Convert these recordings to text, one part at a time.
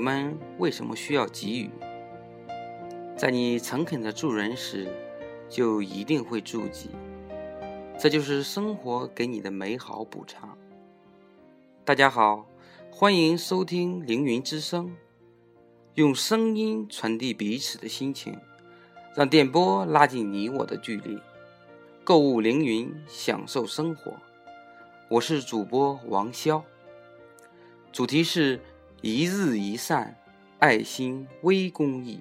我们为什么需要给予？在你诚恳的助人时，就一定会助己，这就是生活给你的美好补偿。大家好，欢迎收听凌云之声，用声音传递彼此的心情，让电波拉近你我的距离。购物凌云，享受生活。我是主播王潇，主题是一日一善，爱心微公益，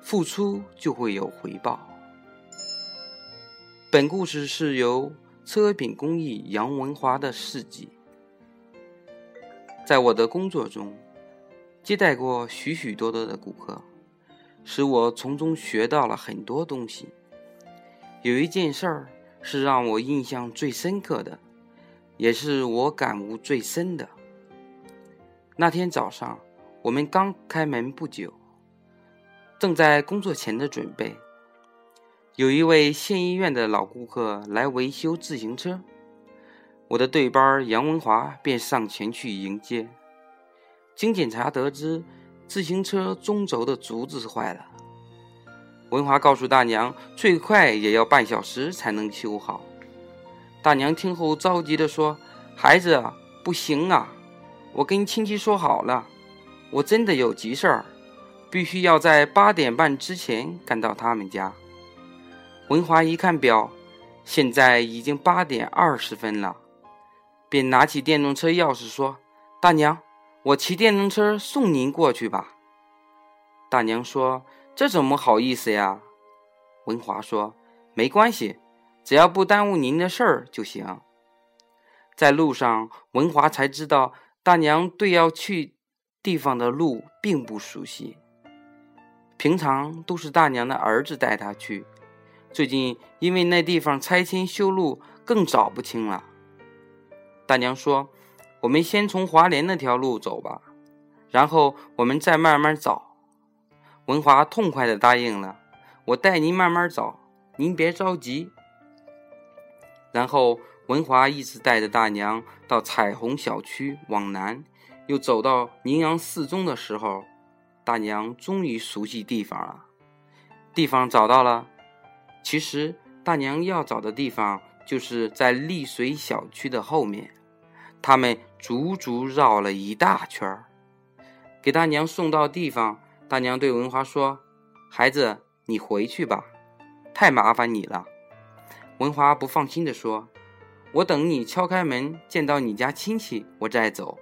付出就会有回报。本故事是由车品工艺杨文华的事迹。在我的工作中，接待过许许多多的顾客，使我从中学到了很多东西。有一件事儿是让我印象最深刻的。也是我感悟最深的。那天早上，我们刚开门不久，正在工作前的准备。有一位县医院的老顾客来维修自行车，我的对班杨文华便上前去迎接。经检查得知，自行车中轴的竹子坏了。文华告诉大娘，最快也要半小时才能修好。大娘听后着急地说：“孩子，不行啊！我跟亲戚说好了，我真的有急事儿，必须要在八点半之前赶到他们家。”文华一看表，现在已经八点二十分了，便拿起电动车钥匙说：“大娘，我骑电动车送您过去吧。”大娘说：“这怎么好意思呀？”文华说：“没关系。”只要不耽误您的事儿就行。在路上，文华才知道大娘对要去地方的路并不熟悉。平常都是大娘的儿子带她去，最近因为那地方拆迁修路，更找不清了。大娘说：“我们先从华联那条路走吧，然后我们再慢慢找。”文华痛快地答应了：“我带您慢慢找，您别着急。”然后，文华一直带着大娘到彩虹小区往南，又走到宁阳四中的时候，大娘终于熟悉地方了。地方找到了，其实大娘要找的地方就是在丽水小区的后面。他们足足绕了一大圈儿，给大娘送到地方，大娘对文华说：“孩子，你回去吧，太麻烦你了。”文华不放心地说：“我等你敲开门，见到你家亲戚，我再走。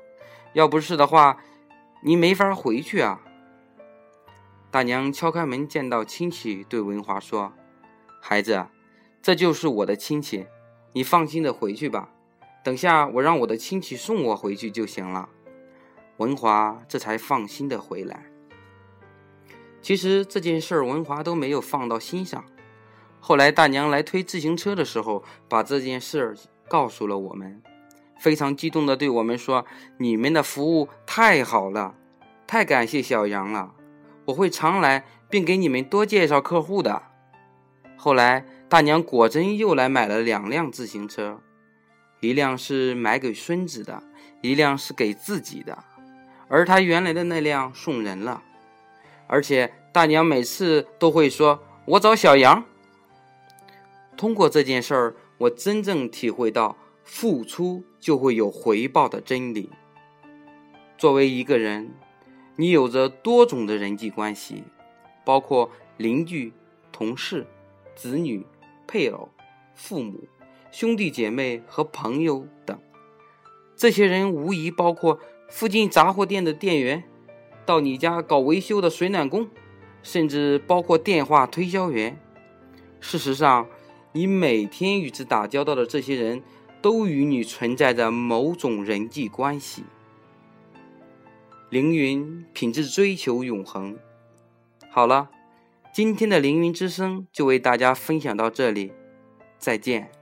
要不是的话，你没法回去啊。”大娘敲开门，见到亲戚，对文华说：“孩子，这就是我的亲戚，你放心的回去吧。等下我让我的亲戚送我回去就行了。”文华这才放心的回来。其实这件事，文华都没有放到心上。后来大娘来推自行车的时候，把这件事儿告诉了我们，非常激动地对我们说：“你们的服务太好了，太感谢小杨了，我会常来，并给你们多介绍客户的。”后来大娘果真又来买了两辆自行车，一辆是买给孙子的，一辆是给自己的，而她原来的那辆送人了。而且大娘每次都会说：“我找小杨。”通过这件事儿，我真正体会到付出就会有回报的真理。作为一个人，你有着多种的人际关系，包括邻居、同事、子女、配偶、父母、兄弟姐妹和朋友等。这些人无疑包括附近杂货店的店员，到你家搞维修的水暖工，甚至包括电话推销员。事实上，你每天与之打交道的这些人，都与你存在着某种人际关系。凌云品质追求永恒。好了，今天的凌云之声就为大家分享到这里，再见。